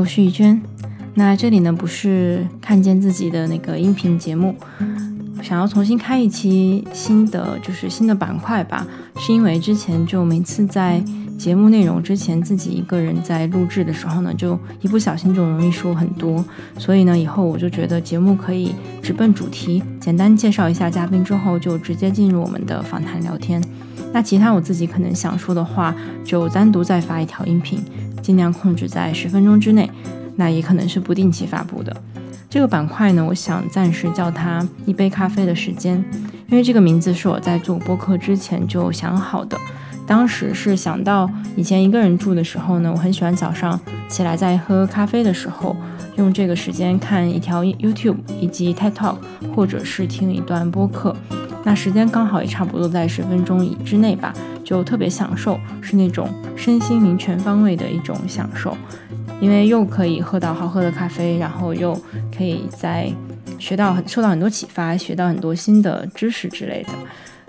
我是于娟。那这里呢不是看见自己的那个音频节目，想要重新开一期新的就是新的板块吧，是因为之前就每次在节目内容之前自己一个人在录制的时候呢，就一不小心就容易说很多，所以呢以后我就觉得节目可以直奔主题，简单介绍一下嘉宾之后就直接进入我们的访谈聊天。那其他我自己可能想说的话，就单独再发一条音频，尽量控制在十分钟之内。那也可能是不定期发布的。这个板块呢，我想暂时叫它“一杯咖啡的时间”，因为这个名字是我在做播客之前就想好的。当时是想到以前一个人住的时候呢，我很喜欢早上起来在喝咖啡的时候，用这个时间看一条 YouTube 以及 TED Talk，或者是听一段播客。那时间刚好也差不多在十分钟以之内吧，就特别享受，是那种身心灵全方位的一种享受。因为又可以喝到好喝的咖啡，然后又可以在学到很受到很多启发，学到很多新的知识之类的。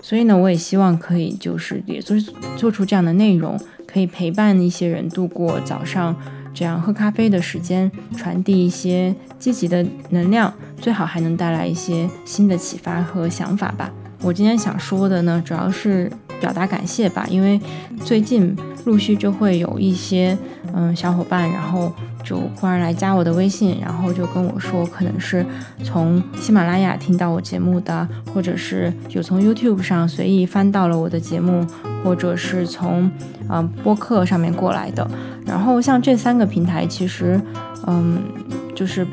所以呢，我也希望可以就是也做做出这样的内容，可以陪伴一些人度过早上这样喝咖啡的时间，传递一些积极的能量，最好还能带来一些新的启发和想法吧。我今天想说的呢，主要是表达感谢吧，因为最近陆续就会有一些嗯小伙伴，然后就忽然来加我的微信，然后就跟我说，可能是从喜马拉雅听到我节目的，或者是有从 YouTube 上随意翻到了我的节目，或者是从嗯播客上面过来的。然后像这三个平台，其实嗯就是。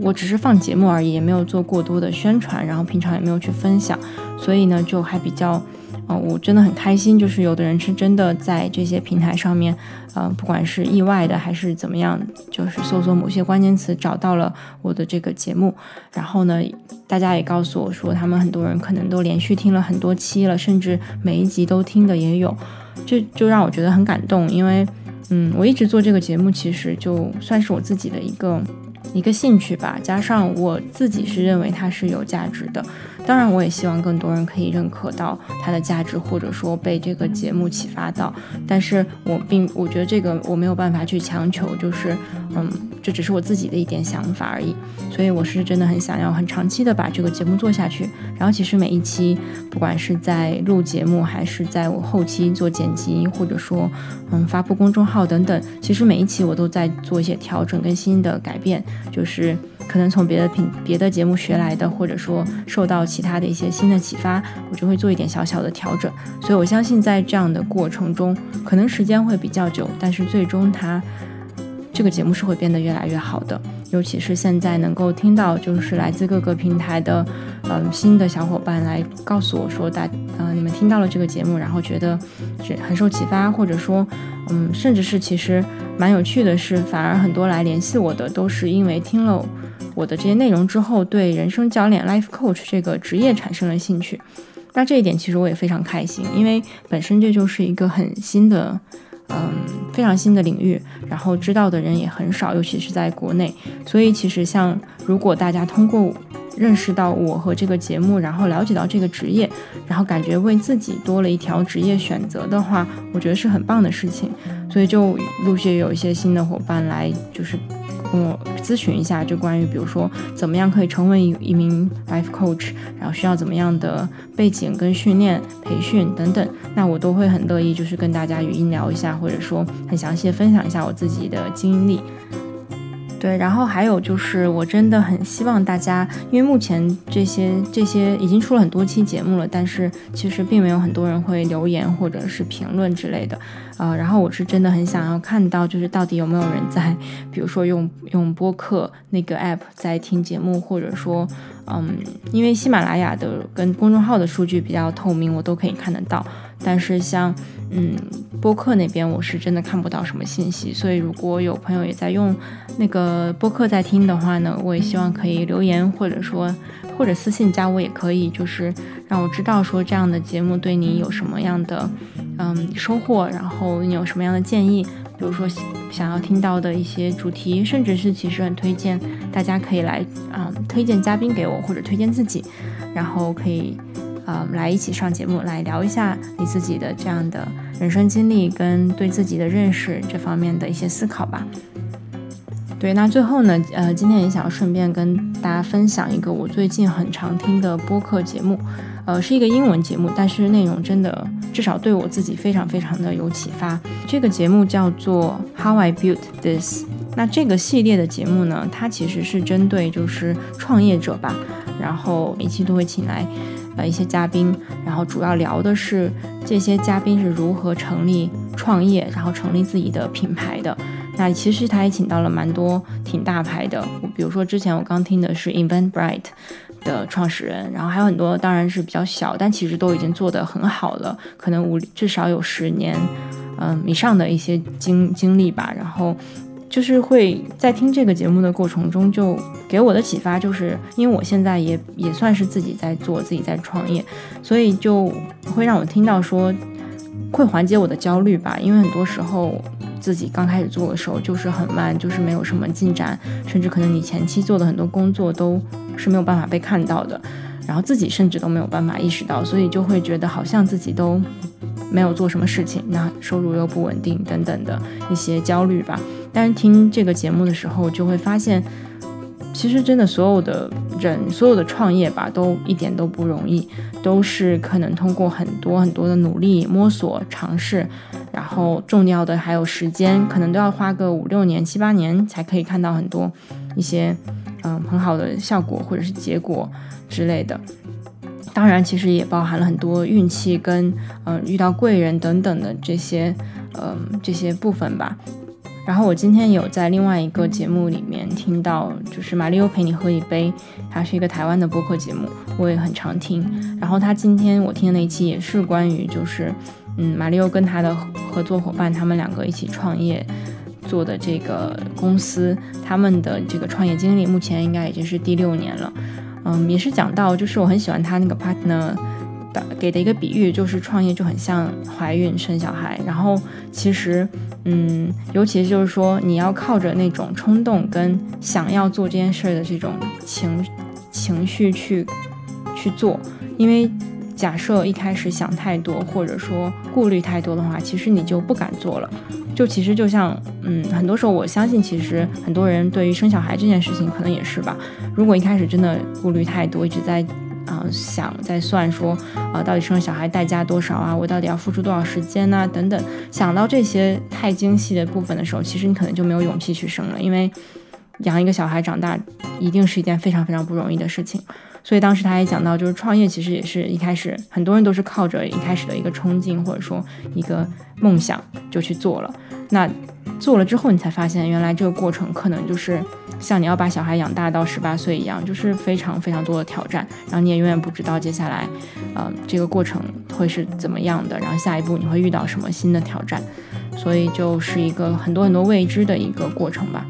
我只是放节目而已，也没有做过多的宣传，然后平常也没有去分享，所以呢，就还比较，嗯，我真的很开心，就是有的人是真的在这些平台上面，嗯，不管是意外的还是怎么样，就是搜索某些关键词找到了我的这个节目，然后呢，大家也告诉我说，他们很多人可能都连续听了很多期了，甚至每一集都听的也有，这就让我觉得很感动，因为，嗯，我一直做这个节目，其实就算是我自己的一个。一个兴趣吧，加上我自己是认为它是有价值的，当然我也希望更多人可以认可到它的价值，或者说被这个节目启发到。但是我并我觉得这个我没有办法去强求，就是嗯，这只是我自己的一点想法而已。所以我是真的很想要很长期的把这个节目做下去。然后其实每一期，不管是在录节目，还是在我后期做剪辑，或者说嗯发布公众号等等，其实每一期我都在做一些调整跟新的改变。就是可能从别的品、别的节目学来的，或者说受到其他的一些新的启发，我就会做一点小小的调整。所以我相信在这样的过程中，可能时间会比较久，但是最终它这个节目是会变得越来越好的。尤其是现在能够听到，就是来自各个平台的嗯新的小伙伴来告诉我说，大嗯你们听到了这个节目，然后觉得是很受启发，或者说嗯甚至是其实。蛮有趣的是，反而很多来联系我的都是因为听了我的这些内容之后，对人生教练 （life coach） 这个职业产生了兴趣。那这一点其实我也非常开心，因为本身这就是一个很新的，嗯，非常新的领域，然后知道的人也很少，尤其是在国内。所以其实像如果大家通过认识到我和这个节目，然后了解到这个职业，然后感觉为自己多了一条职业选择的话，我觉得是很棒的事情。所以就陆续有一些新的伙伴来，就是跟我咨询一下，就关于比如说怎么样可以成为一一名 life coach，然后需要怎么样的背景跟训练培训等等，那我都会很乐意就是跟大家语音聊一下，或者说很详细的分享一下我自己的经历。对，然后还有就是，我真的很希望大家，因为目前这些这些已经出了很多期节目了，但是其实并没有很多人会留言或者是评论之类的，呃，然后我是真的很想要看到，就是到底有没有人在，比如说用用播客那个 app 在听节目，或者说，嗯，因为喜马拉雅的跟公众号的数据比较透明，我都可以看得到，但是像。嗯，播客那边我是真的看不到什么信息，所以如果有朋友也在用那个播客在听的话呢，我也希望可以留言或者说或者私信加我也可以，就是让我知道说这样的节目对你有什么样的嗯收获，然后你有什么样的建议，比如说想要听到的一些主题，甚至是其实很推荐大家可以来啊推荐嘉宾给我或者推荐自己，然后可以。呃，来一起上节目，来聊一下你自己的这样的人生经历跟对自己的认识这方面的一些思考吧。对，那最后呢，呃，今天也想要顺便跟大家分享一个我最近很常听的播客节目，呃，是一个英文节目，但是内容真的至少对我自己非常非常的有启发。这个节目叫做 How I Built This。那这个系列的节目呢，它其实是针对就是创业者吧，然后每期都会请来一些嘉宾，然后主要聊的是这些嘉宾是如何成立创业，然后成立自己的品牌的。那其实他也请到了蛮多挺大牌的，比如说之前我刚听的是 Eventbrite 的创始人，然后还有很多当然是比较小，但其实都已经做得很好了，可能五至少有十年，嗯以上的一些经经历吧。然后就是会在听这个节目的过程中，就给我的启发就是，因为我现在也也算是自己在做，自己在创业，所以就会让我听到说会缓解我的焦虑吧，因为很多时候。自己刚开始做的时候就是很慢，就是没有什么进展，甚至可能你前期做的很多工作都是没有办法被看到的，然后自己甚至都没有办法意识到，所以就会觉得好像自己都没有做什么事情，那收入又不稳定等等的一些焦虑吧。但是听这个节目的时候，就会发现，其实真的所有的人，所有的创业吧，都一点都不容易，都是可能通过很多很多的努力、摸索、尝试。然后重要的还有时间，可能都要花个五六年、七八年才可以看到很多一些嗯很好的效果或者是结果之类的。当然，其实也包含了很多运气跟嗯遇到贵人等等的这些嗯这些部分吧。然后我今天有在另外一个节目里面听到，就是马里欧陪你喝一杯，它是一个台湾的播客节目，我也很常听。然后他今天我听的那一期也是关于就是。嗯，马里奥跟他的合作伙伴，他们两个一起创业做的这个公司，他们的这个创业经历，目前应该已经是第六年了。嗯，也是讲到，就是我很喜欢他那个 partner 的给的一个比喻，就是创业就很像怀孕生小孩。然后其实，嗯，尤其就是说，你要靠着那种冲动跟想要做这件事的这种情情绪去去做，因为。假设一开始想太多，或者说顾虑太多的话，其实你就不敢做了。就其实就像，嗯，很多时候我相信，其实很多人对于生小孩这件事情可能也是吧。如果一开始真的顾虑太多，一直在啊想在算说啊到底生小孩代价多少啊，我到底要付出多少时间呐等等，想到这些太精细的部分的时候，其实你可能就没有勇气去生了，因为养一个小孩长大一定是一件非常非常不容易的事情。所以当时他也讲到，就是创业其实也是一开始很多人都是靠着一开始的一个冲劲或者说一个梦想就去做了。那做了之后，你才发现原来这个过程可能就是像你要把小孩养大到十八岁一样，就是非常非常多的挑战。然后你也永远不知道接下来，呃，这个过程会是怎么样的，然后下一步你会遇到什么新的挑战。所以就是一个很多很多未知的一个过程吧。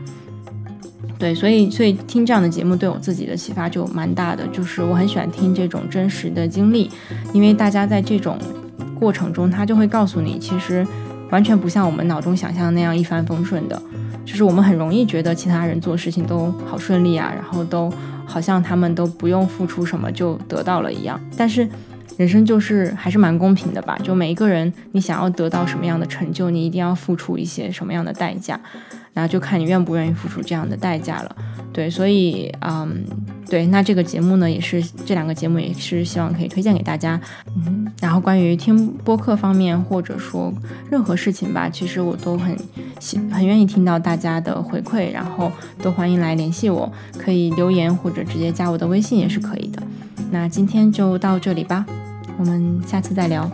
对，所以所以听这样的节目对我自己的启发就蛮大的，就是我很喜欢听这种真实的经历，因为大家在这种过程中，他就会告诉你，其实完全不像我们脑中想象那样一帆风顺的，就是我们很容易觉得其他人做事情都好顺利啊，然后都好像他们都不用付出什么就得到了一样，但是人生就是还是蛮公平的吧，就每一个人你想要得到什么样的成就，你一定要付出一些什么样的代价。然后就看你愿不愿意付出这样的代价了，对，所以，嗯，对，那这个节目呢，也是这两个节目也是希望可以推荐给大家，嗯，然后关于听播客方面或者说任何事情吧，其实我都很喜很愿意听到大家的回馈，然后都欢迎来联系我，可以留言或者直接加我的微信也是可以的。那今天就到这里吧，我们下次再聊。